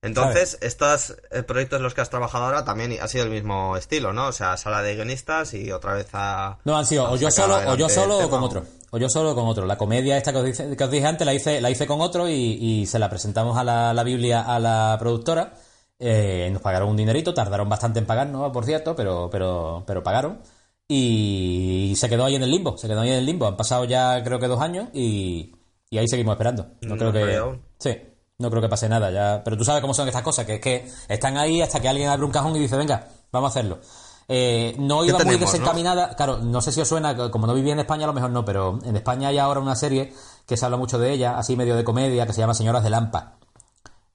Entonces, estos eh, proyectos en los que has trabajado ahora también ha sido el mismo estilo, ¿no? O sea, sala de guionistas y otra vez a... No, han sido o yo solo o yo solo o con otro. O yo solo o con otro. La comedia esta que os, dije, que os dije antes la hice, la hice con otro y, se la presentamos a la, la Biblia a la productora eh, nos pagaron un dinerito, tardaron bastante en pagarnos, por cierto, pero, pero, pero pagaron. Y se quedó ahí en el limbo, se quedó ahí en el limbo. Han pasado ya creo que dos años y, y ahí seguimos esperando. No, creo que... Sí, no creo que pase nada ya. Pero tú sabes cómo son estas cosas, que es que están ahí hasta que alguien abre un cajón y dice, venga, vamos a hacerlo. Eh, no iba muy desencaminada. Claro, no sé si os suena, como no vivía en España, a lo mejor no, pero en España hay ahora una serie que se habla mucho de ella, así medio de comedia, que se llama Señoras de Lampa.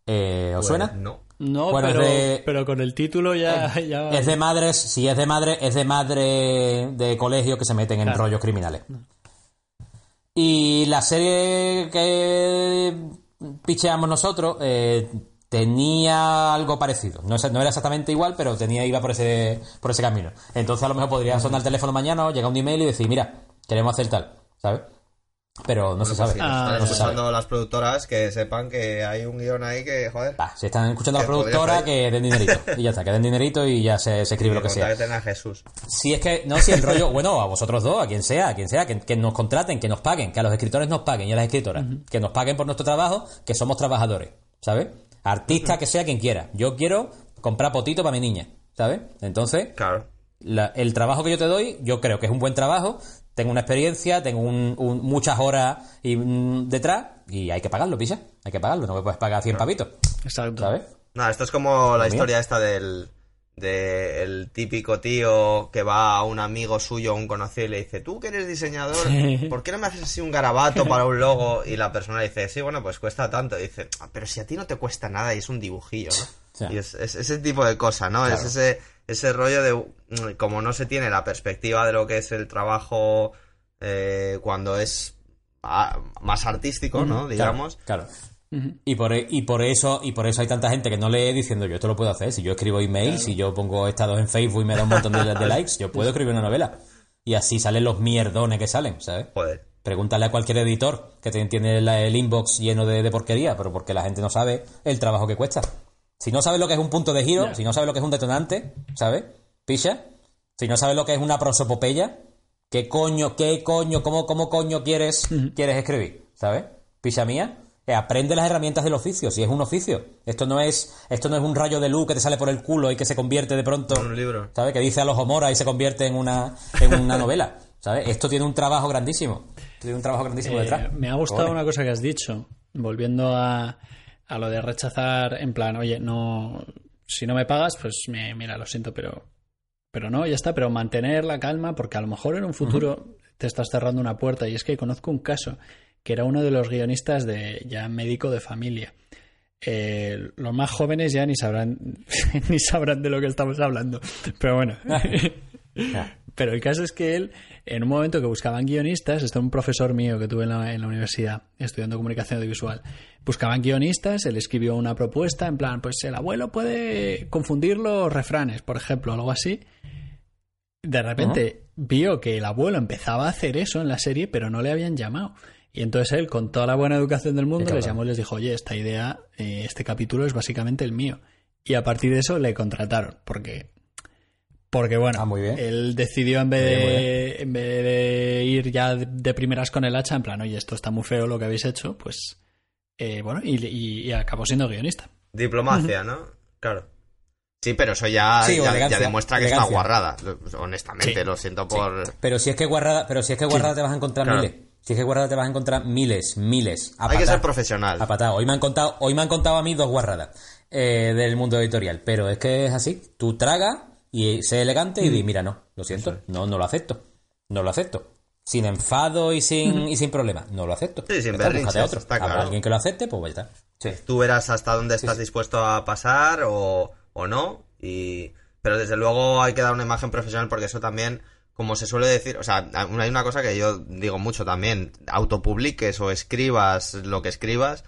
Eh, ¿Os pues suena? No. No, pero, con el título ya, Es de madres, si es de madre, es de madre de colegio que se meten en rollos criminales. Y la serie que picheamos nosotros eh, tenía algo parecido. No, no, era exactamente igual, pero tenía iba por ese, por ese camino. Entonces a lo mejor podría sonar el teléfono mañana o llega un email y decir, mira, queremos hacer tal, ¿sabes? Pero no se sabe. Pues si están escuchando las productoras que sepan que hay un guion ahí que, joder. si están escuchando a la productora, que den dinerito. y ya está, que den dinerito y ya se, escribe lo que sea. Que a Jesús. Si es que, no, si el rollo, bueno, a vosotros dos, a quien sea, a quien sea, que, nos contraten, que nos paguen, que a los escritores nos paguen y a las escritoras, que nos paguen por nuestro trabajo, que somos trabajadores, ¿sabes? Artista que sea quien quiera. Yo quiero comprar potito para mi niña, ¿sabes? Entonces, claro. el trabajo que yo te doy, yo creo que es un buen trabajo, tengo una experiencia, tengo muchas horas y, mm, detrás y hay que pagarlo, pisa. Hay que pagarlo, no me puedes pagar 100 pavitos. Exacto. ¿Sabes? Nada, esto es como la historia esta del del típico tío que va a un amigo suyo, un conocido y le dice, tú que eres diseñador, ¿por qué no me haces así un garabato para un logo? Y la persona dice, sí, bueno, pues cuesta tanto. Y dice, ah, pero si a ti no te cuesta nada y es un dibujillo, ¿no? Y es, ese tipo de cosa, ¿no? Es ese ese rollo de, mm, como no se tiene la perspectiva de lo que es el trabajo eh, cuando es más artístico, ¿no? Digamos. Claro. Y por, e, y por eso y por eso hay tanta gente que no lee diciendo yo esto lo puedo hacer si yo escribo emails si yo pongo estados en Facebook y me da un montón de, likes yo puedo escribir una novela y así salen los mierdones que salen ¿sabes? Joder. Pregúntale a cualquier editor que tiene el inbox lleno de, de, porquería, pero porque la gente no sabe el trabajo que cuesta. Si no sabes lo que es un punto de giro, si no sabes lo que es un detonante, ¿sabes? Picha. Si no sabes lo que es una prosopopeya, ¿qué coño, qué coño, cómo, cómo coño quieres, quieres escribir? ¿Sabes? Picha mía. Eh, aprende las herramientas del oficio, si es un oficio. Esto no es, esto no es un rayo de luz que te sale por el culo y que se convierte de pronto. En un libro. ¿Sabes? Que dice a los Homora y se convierte en una, en una novela. ¿Sabes? Esto tiene un trabajo grandísimo. tiene un trabajo grandísimo eh, detrás. Me ha gustado una cosa que has dicho. Volviendo a a lo de rechazar en plan, oye, no, si no me pagas, pues me, mira, lo siento, pero, pero no, ya está, pero mantener la calma porque a lo mejor en un futuro te estás cerrando una puerta y es que conozco un caso que era uno de los guionistas de ya médico de familia. Eh, los más jóvenes ya ni sabrán ni sabrán de lo que estamos hablando, pero bueno. pero el caso es que él en un momento que buscaban guionistas, esto es un profesor mío que tuve en la, universidad estudiando comunicación audiovisual, buscaban guionistas, él escribió una propuesta en plan, pues el abuelo puede confundir los refranes, por ejemplo, algo así. De repente vio que el abuelo empezaba a hacer eso en la serie, pero no le habían llamado. Y entonces él, con toda la buena educación del mundo, les llamó y les dijo, oye, esta idea, eh, este capítulo es básicamente el mío. Y a partir de eso le contrataron, porque porque bueno, ah, él decidió en vez, de, en vez de ir ya de primeras con el hacha, en plan, oye, esto está muy feo lo que habéis hecho, pues eh, bueno, y, acabó siendo guionista. Diplomacia, ¿no? Claro. Sí, pero eso ya, ya, demuestra que es una guarrada. Honestamente, lo siento por. Pero si es que guarrada, pero si es que guarrada te vas a encontrar miles. Si es que guarrada te vas a encontrar miles, miles. Hay que ser profesional. A Hoy me han contado, hoy me han contado a mí dos guarradas eh, del mundo editorial. Pero es que es así. Tú tragas y sé elegante y di, mm. mira, no, lo siento, no, no lo acepto, no lo acepto. Sin enfado y sin, y sin problema, no lo acepto. Sí, sin berrinches, otro. Está claro. alguien que lo acepte, pues ya está. Tú verás hasta dónde estás dispuesto a pasar o, o no, y... pero desde luego hay que dar una imagen profesional porque eso también como se suele decir, o sea, hay una cosa que yo digo mucho también, autopubliques o escribas lo que escribas,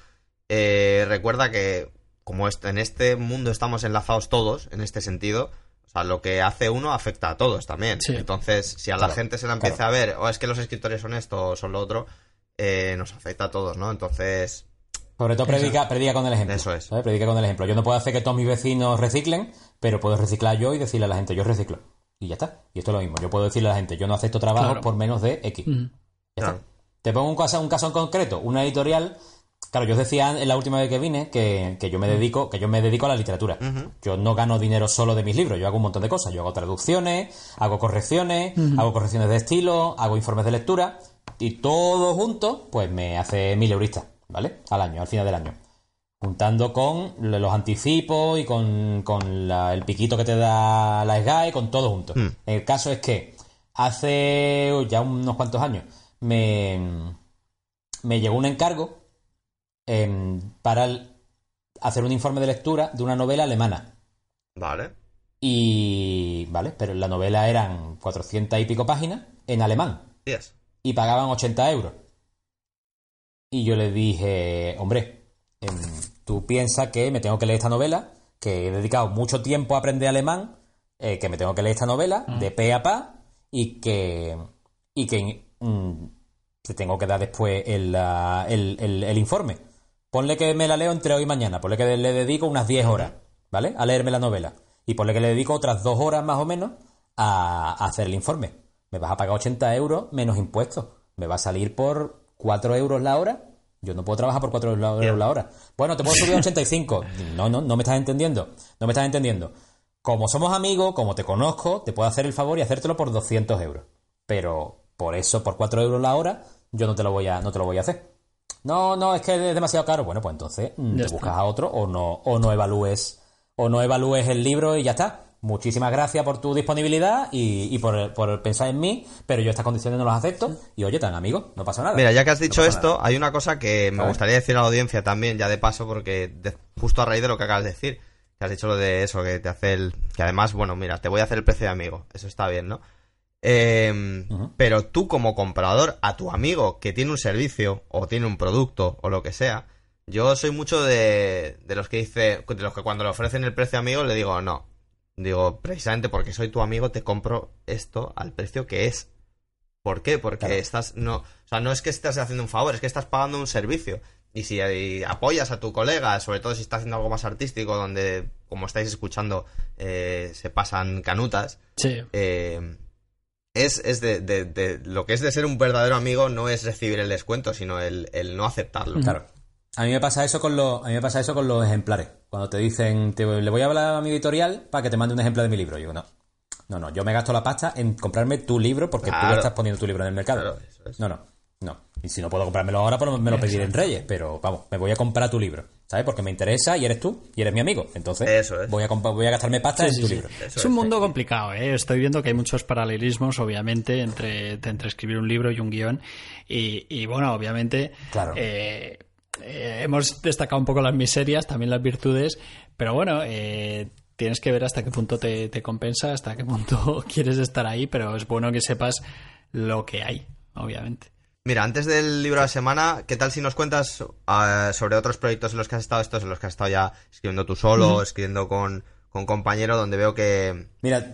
eh, recuerda que como en este mundo estamos enlazados todos, en este sentido, o sea, lo que hace uno afecta a todos también. Entonces, si a la gente se la empieza a ver, o oh, es que los escritores son esto o son lo otro, eh, nos afecta a todos, ¿no? Entonces... Sobre todo predica, predica con el ejemplo. Eso es. Predica con el ejemplo. Yo no puedo hacer que todos mis vecinos reciclen, pero puedo reciclar yo y decirle a la gente, yo reciclo. Y ya está. Y esto es lo mismo. Yo puedo decirle a la gente, yo no acepto trabajo por menos de X. Ya está. Te pongo un caso, un caso en concreto. Una editorial Claro, yo os decía en la última vez que vine que, yo me dedico, que yo me dedico a la literatura. Yo no gano dinero solo de mis libros, yo hago un montón de cosas. Yo hago traducciones, hago correcciones, hago correcciones de estilo, hago informes de lectura, y todo junto, pues me hace mil euristas, ¿vale? Al año, al final del año. Juntando con los anticipos y con, el piquito que te da la SGAE, con todo junto. Mm. El caso es que hace ya unos cuantos años me, me llegó un encargo Em, para hacer un informe de lectura de una novela alemana. Vale. Y. Vale, pero la novela eran 400 y pico páginas en alemán. Y pagaban 80 euros. Y yo le dije, hombre, em, tú piensas que me tengo que leer esta novela, que he dedicado mucho tiempo a aprender alemán, eh, que me tengo que leer esta novela de pe a pa y que. y que. Mm, te tengo que dar después el, el informe. Ponle que me la leo entre hoy y mañana, ponle que le dedico unas 10 horas, ¿vale? A leerme la novela. Y ponle que le dedico otras 2 horas más o menos a, hacer el informe. Me vas a pagar 80 euros menos impuestos. Me va a salir por 4 euros la hora. Yo no puedo trabajar por 4 euros la hora. Bueno, te puedo subir a 85. No, no, no me estás entendiendo. No me estás entendiendo. Como somos amigos, como te conozco, te puedo hacer el favor y hacértelo por 200 euros. Pero por eso, por 4 euros la hora, yo no te lo voy a, no te lo voy a hacer. No, no, es que es demasiado caro. Bueno, pues entonces mm, te buscas a otro o no, o no evalúes, o no evalúes el libro y ya está. Muchísimas gracias por tu disponibilidad y, por, pensar en mí, pero yo estas condiciones no las acepto. Y oye, tan amigo, no pasa nada. Mira, ya que has dicho esto, hay una cosa que me gustaría decir a la audiencia también, ya de paso, porque justo a raíz de lo que acabas de decir, que has dicho lo de eso, que te hace el. que además, bueno, mira, te voy a hacer el precio de amigo. Eso está bien, ¿no? Em, pero tú como comprador, a tu amigo que tiene un servicio o tiene un producto o lo que sea, yo soy mucho de, de los que dice, de los que cuando le ofrecen el precio amigo le digo no. Digo, precisamente porque soy tu amigo te compro esto al precio que es. ¿Por qué? Porque estás, no, o sea, no es que estés haciendo un favor, es que estás pagando un servicio. Y si apoyas a tu colega, sobre todo si está haciendo algo más artístico, donde, como estáis escuchando, eh, se pasan canutas, sí. eh, es, es de, de, lo que es de ser un verdadero amigo no es recibir el descuento, sino el, el no aceptarlo. Claro. A mí me pasa eso con los, a mí me pasa eso con los ejemplares. Cuando te dicen, te, le voy a hablar a mi editorial para que te mande un ejemplar de mi libro. Yo digo, no. No, no, yo me gasto la pasta en comprarme tu libro porque tú estás poniendo tu libro en el mercado. No, no, no. Y si no puedo comprármelo ahora, pues me lo pediré en Reyes. Pero vamos, me voy a comprar tu libro. ¿sabes? Porque me interesa y eres tú y eres mi amigo. Entonces voy, a voy a gastarme pasta en tu libro. es un mundo complicado, ¿eh? Estoy viendo que hay muchos paralelismos, obviamente, entre, entre escribir un libro y un guion. Y, bueno, obviamente... Claro. Eh, eh, hemos destacado un poco las miserias, también las virtudes, pero bueno, eh, tienes que ver hasta qué punto te, te compensa, hasta qué punto quieres estar ahí, pero es bueno que sepas lo que hay, obviamente. Mira, antes del libro de la semana, ¿qué tal si nos cuentas ah, sobre otros proyectos en los que has estado, estos en los que has estado ya escribiendo tú solo, escribiendo con, con compañero, donde veo que... Mira,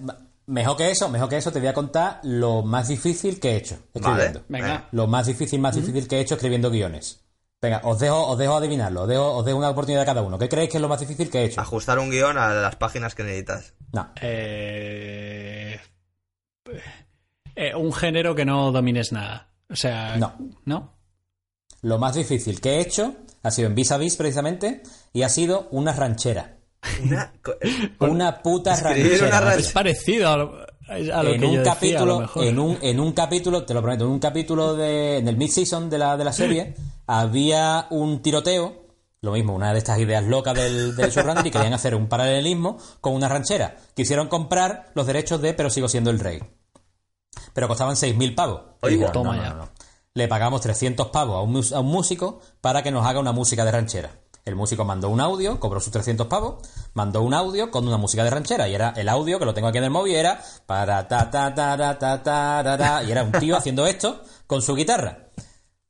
Mejor que eso, mejor que eso, te voy a contar lo más difícil que he hecho escribiendo. Venga. Lo más difícil, más difícil que he hecho escribiendo guiones. Venga, os dejo, os dejo adivinarlo, os dejo, os dejo una oportunidad a cada uno. ¿Qué creéis que es lo más difícil que he hecho? Ajustar un guion a las páginas que necesitas. No. Eh, eh, un género que no domines nada. O sea, No. ¿no? Lo más difícil que he hecho ha sido en Vis a Vis, precisamente, y ha sido una ranchera. Una Una puta ranchera. una ranchera. Es parecido a lo, a lo en que un yo decía, a lo capítulo, mejor. en un, en un capítulo, te lo prometo, en un capítulo de, en el mid-season de la, de la serie, había un tiroteo, lo mismo, una de estas ideas locas del, del showrunner y querían hacer un paralelismo con una ranchera. Quisieron comprar los derechos de Pero sigo siendo el rey. Pero costaban 6.000 pavos. Dijeron, Toma no, no, ya. no, no. Le pagamos 300 pavos a un, mus- a un músico para que nos haga una música de ranchera. El músico mandó un audio, cobró sus 300 pavos, mandó un audio con una música de ranchera. Y era el audio, que lo tengo aquí en el móvil, era para ta ta ta ta ta ta ra, y era un tío haciendo esto con su guitarra.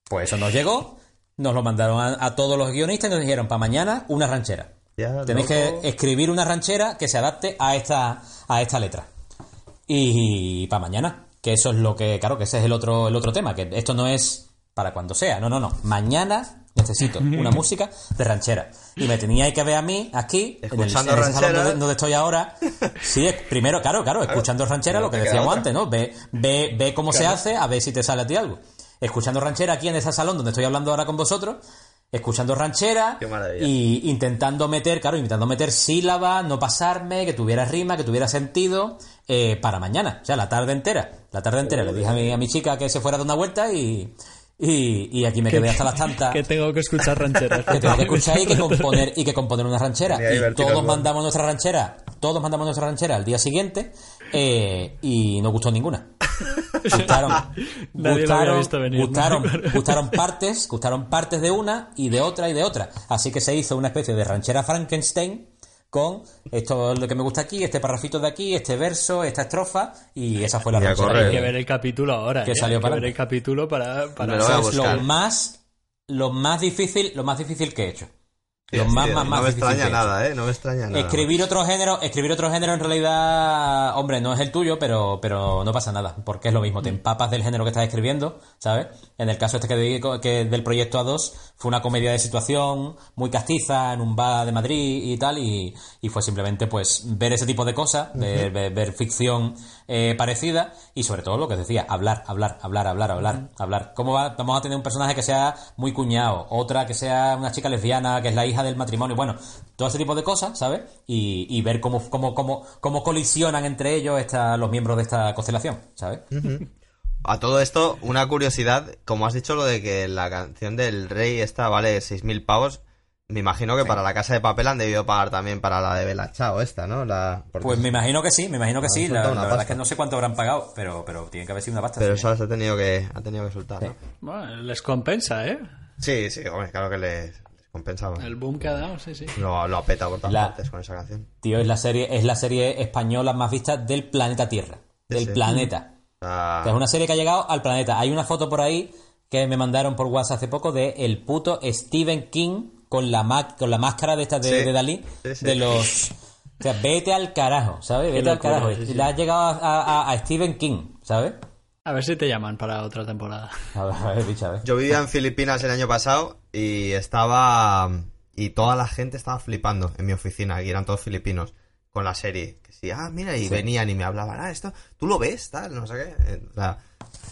Pues eso nos llegó, nos lo mandaron a, a todos los guionistas y nos dijeron, para mañana, una ranchera. Ya, Tenéis loco. que escribir una ranchera que se adapte a esta, a esta letra. Y, para mañana. Que eso es lo que, claro, que ese es el otro, el otro tema. Que esto no es para cuando sea. No, no, no. Mañana necesito una música de ranchera. Y me teníais que ver a mí aquí, en, el, en Escuchando ese salón donde, donde estoy ahora. Sí, es- primero, claro, claro, escuchando ranchera, lo que decíamos antes, ¿no? Ve, ve, ve cómo se hace, a ver si te sale a ti algo. Escuchando ranchera aquí en ese salón donde estoy hablando ahora con vosotros. Escuchando ranchera y intentando meter, claro, intentando meter sílabas, no pasarme, que tuviera rima, que tuviera sentido, eh, para mañana, o sea, la tarde entera. La tarde entera le dije a mi, a mi chica que se fuera de una vuelta y, y, y aquí me quedé hasta las tantas. Que tengo que escuchar rancheras. Que tengo que escuchar y que componer, y que componer una ranchera. Y todos mandamos nuestra ranchera, todos mandamos nuestra ranchera al día siguiente, eh, y no gustó ninguna. Gustaron, Nadie lo había visto venir, ¿no? gustaron, gustaron partes, gustaron partes de una y de otra y de otra. Así que se hizo una especie de ranchera Frankenstein con esto es lo que me gusta aquí, este parrafito de aquí, este verso, esta estrofa, y esa fue la ranchera. Hay que ver el capítulo ahora. Que ¿eh? salió Hay para que ver el capítulo para, para lo lo más, lo más difícil, lo más difícil que he hecho. Sí, Lo sí, más, sí, más, no más me extraña nada, ¿eh? No me extraña nada. Escribir otro género, escribir otro género en realidad, hombre, no es el tuyo, pero, pero no pasa nada, porque es lo mismo, te empapas del género que estás escribiendo, ¿sabes? En el caso este que, que del proyecto A2 fue una comedia de situación muy castiza en un bar de Madrid y tal, y, y fue simplemente pues ver ese tipo de cosas, ver, ver- ver ficción eh, parecida y sobre todo lo que decía, hablar, hablar, hablar, hablar, hablar, hablar. ¿Cómo va? Vamos a tener un personaje que sea muy cuñado, otra que sea una chica lesbiana, que es la hija del matrimonio, bueno, todo ese tipo de cosas, ¿sabes? Y, y ver cómo, cómo, cómo, cómo colisionan entre ellos esta, los miembros de esta constelación, ¿sabes? A todo esto, una curiosidad, como has dicho lo de que la canción del rey esta vale 6.000 pavos, me imagino que para la casa de papel han debido pagar también para la de Bella Chao esta, ¿no? La, Pues me imagino que sí, me imagino que sí. La, verdad es que no sé cuánto habrán pagado, pero, pero tiene que haber sido una pasta. Pero sí. eso se ha tenido que, ha tenido que soltar, ¿no? Bueno, les compensa, ¿eh? Sí, sí, hombre, claro que les compensaba. El boom que ha dado, sí, sí. Lo, lo ha petado por todas La- partes con esa canción. Tío, es la serie, es la serie española más vista del planeta Tierra. Del sí. planeta. Sea, es una serie que ha llegado al planeta. Hay una foto por ahí que me mandaron por WhatsApp hace poco de el puto Stephen King con la ma- con la máscara de esta de, Sí. de Dalí. Sí, sí. De los. O sea, vete al carajo, ¿sabes? Vete al carajo. sí, sí. Le has llegado a, a- a Stephen King, ¿sabes? A ver si te llaman para otra temporada. A ver, a ver, bicho, a ver. Yo vivía en Filipinas el año pasado y estaba. Y toda la gente estaba flipando en mi oficina, y eran todos filipinos, con la serie. Que sí, ah, mira, y venían y me hablaban, ah, esto, ¿tú lo ves? Tal, no sé qué. Eh, O sea,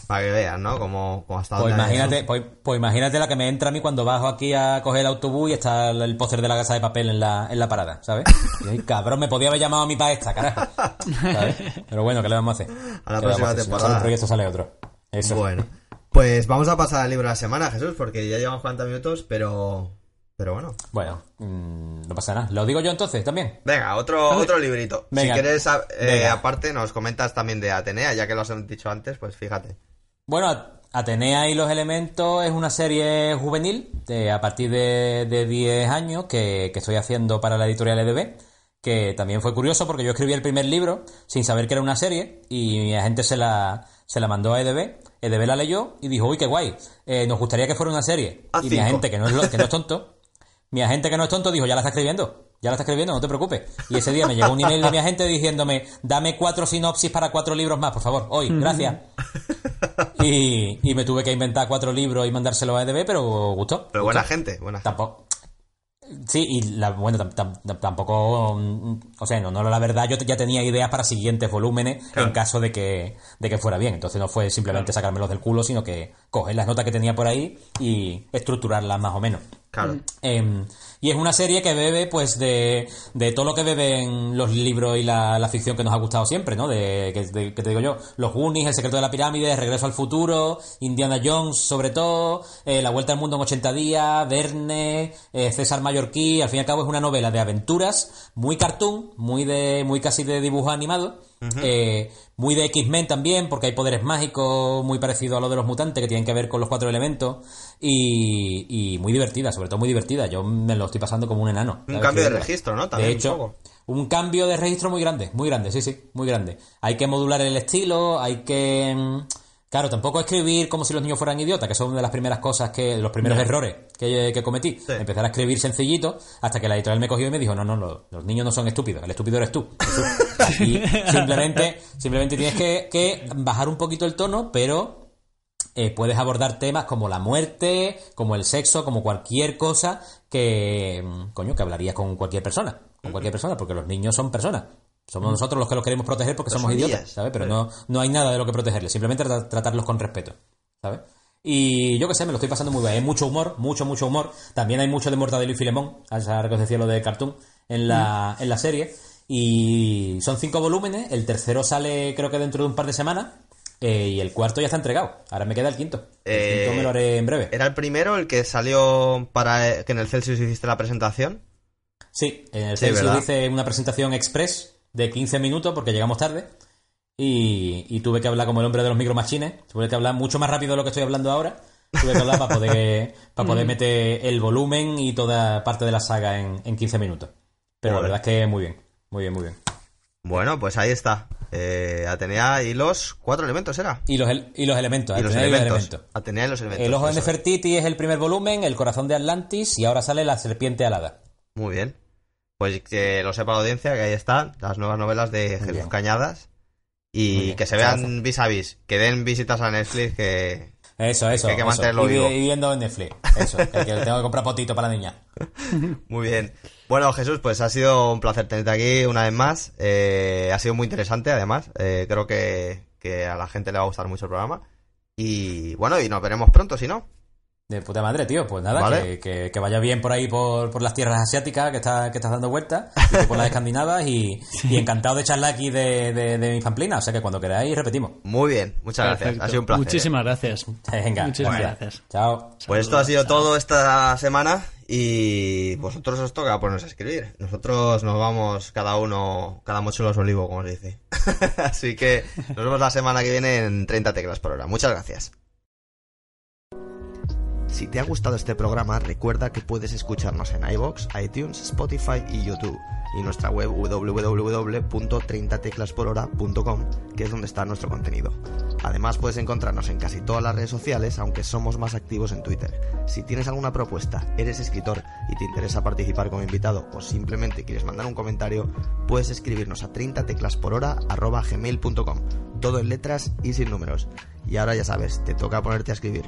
para que vean, ¿no? Como, como hasta Pues imagínate, pues, pues imagínate la que me entra a mí cuando bajo aquí a coger el autobús y está el, el póster de la casa de papel en la, en la parada, ¿sabes? Y ay, cabrón, me podía haber llamado a mí para esta, carajo. ¿Sabes? Pero bueno, ¿qué le vamos a hacer? A la ¿Qué le vamos próxima? Si no temporada. un proyecto sale otro. Eso. Bueno, pues vamos a pasar al libro de la semana, Jesús, porque ya llevamos 40 minutos, pero. Pero bueno. Bueno, mm, no pasa nada. ¿Lo digo yo entonces también? Venga, otro, otro librito. Venga. Si quieres, eh, aparte, nos comentas también de Atenea, ya que lo has dicho antes, pues fíjate. Bueno, Atenea y los elementos es una serie juvenil de, a partir de, de 10 años que, que estoy haciendo para la editorial EDB, que también fue curioso porque yo escribí el primer libro sin saber que era una serie y mi agente se la, se la mandó a EDB, EDB la leyó y dijo, uy, qué guay, eh, nos gustaría que fuera una serie. A y mi cinco. agente, que no, es, lo- que no es tonto, mi agente que no es tonto dijo, ya la está escribiendo. Ya la está escribiendo, no te preocupes. Y ese día me llegó un email de mi agente diciéndome, dame cuatro sinopsis para cuatro libros más, por favor, hoy, gracias. y, y me tuve que inventar cuatro libros y mandárselo a EDB, pero gustó. Pero buena gente, buena gente. Tampoco. Sí, y la, bueno, tampoco, mm, o sea, no, no, la verdad, yo ya tenía ideas para siguientes volúmenes en caso de que, de que fuera bien. Entonces no fue simplemente sacármelos del culo, sino que coger las notas que tenía por ahí y estructurarlas más o menos. Claro. Em, y es una serie que bebe, pues, de, de todo lo que beben los libros y la, la ficción que nos ha gustado siempre, ¿no? De, que, te digo yo, Los Goonies, El secreto de la pirámide, Regreso al futuro, Indiana Jones, sobre todo, eh, La vuelta al mundo en 80 días, Verne, eh, César Mallorquí, al fin y al cabo es una novela de aventuras, muy cartoon, muy de, muy casi de dibujo animado, muy de X-Men también, porque hay poderes mágicos muy parecidos a los de los mutantes que tienen que ver con los cuatro elementos. Y, muy divertida, sobre todo muy divertida. Yo me lo estoy pasando como un enano. Un cambio de registro, ¿no? de hecho, un, cambio de registro muy grande, muy grande, sí, sí, muy grande. Hay que modular el estilo, hay que. Claro, tampoco escribir como si los niños fueran idiotas, que son de las primeras cosas que, los primeros errores que, cometí. Empezar a escribir sencillito hasta que la editorial me cogió y me dijo, no, no, los, niños no son estúpidos, el estúpido eres tú. y simplemente, simplemente tienes que, bajar un poquito el tono, pero eh, puedes abordar temas como la muerte, como el sexo, como cualquier cosa que, mm, coño, que hablarías con cualquier persona. Con cualquier persona, porque los niños son personas. Somos nosotros los que los queremos proteger porque somos idiotas, ¿sabes? Pero no, no hay nada de lo que protegerles, simplemente tratarlos con respeto, ¿sabes? Y yo qué sé, me lo estoy pasando muy bien. Hay mucho humor, mucho, mucho humor. También hay mucho de Mortadelo y Filemón, a que os decía lo de Cartoon, en la, en la serie. Y son cinco volúmenes, el tercero sale creo que dentro de un par de semanas. Eh, y el cuarto ya está entregado. Ahora me queda el quinto. El quinto me lo haré en breve. ¿Era el primero el que salió para que en el Celsius hiciste la presentación? Sí, en el Celsius hice una presentación express de 15 minutos porque llegamos tarde. Y, tuve que hablar como el hombre de los micromachines. Tuve que hablar mucho más rápido de lo que estoy hablando ahora. Tuve que hablar para poder, para poder mm. meter el volumen y toda parte de la saga en, en 15 minutos. Pero la verdad es que muy bien. Muy bien, muy bien. Bueno, pues ahí está. Eh, Atenea y los cuatro elementos, ¿era? Y los, y los elementos. Y los elementos. Atenea y los elementos. El ojo de Nefertiti es el primer volumen, el corazón de Atlantis y ahora sale la serpiente alada. Muy bien. Pues que lo sepa la audiencia, que ahí están las nuevas novelas de Jesús Cañadas. Y que se vean vis a vis, que den visitas a Netflix, que... Eso, eso. Que hay que mantenerlo y, viendo en Netflix. Eso, que, tengo que comprar potito para la niña. Muy bien. Bueno, Jesús, pues ha sido un placer tenerte aquí una vez más. Eh, ha sido muy interesante, además. Eh, creo que, que a la gente le va a gustar mucho el programa. Y bueno, y nos veremos pronto, si no. De puta madre, tío. Pues nada, que, que, vaya bien por ahí por, por las tierras asiáticas que, está, que estás dando vueltas, por las escandinavas y, y, encantado de charlar aquí de, de, mi famplina. O sea que cuando queráis repetimos. Muy bien, muchas gracias. Ha sido un placer. Muchísimas gracias. Venga, muchísimas gracias. Chao. Pues esto ha sido todo esta semana y vosotros os toca ponernos a escribir. Nosotros nos vamos cada uno, cada mochuelo a su olivo, como se dice. Así que nos vemos la semana que viene en 30 teclas por hora. Muchas gracias. Si te ha gustado este programa, recuerda que puedes escucharnos en iBox, iTunes, Spotify y YouTube, y nuestra web www.30teclasporhora.com, que es donde está nuestro contenido. Además, puedes encontrarnos en casi todas las redes sociales, aunque somos más activos en Twitter. Si tienes alguna propuesta, eres escritor y te interesa participar como invitado o simplemente quieres mandar un comentario, puedes escribirnos a 30teclasporhora.gmail.com, todo en letras y sin números. Y ahora ya sabes, te toca ponerte a escribir.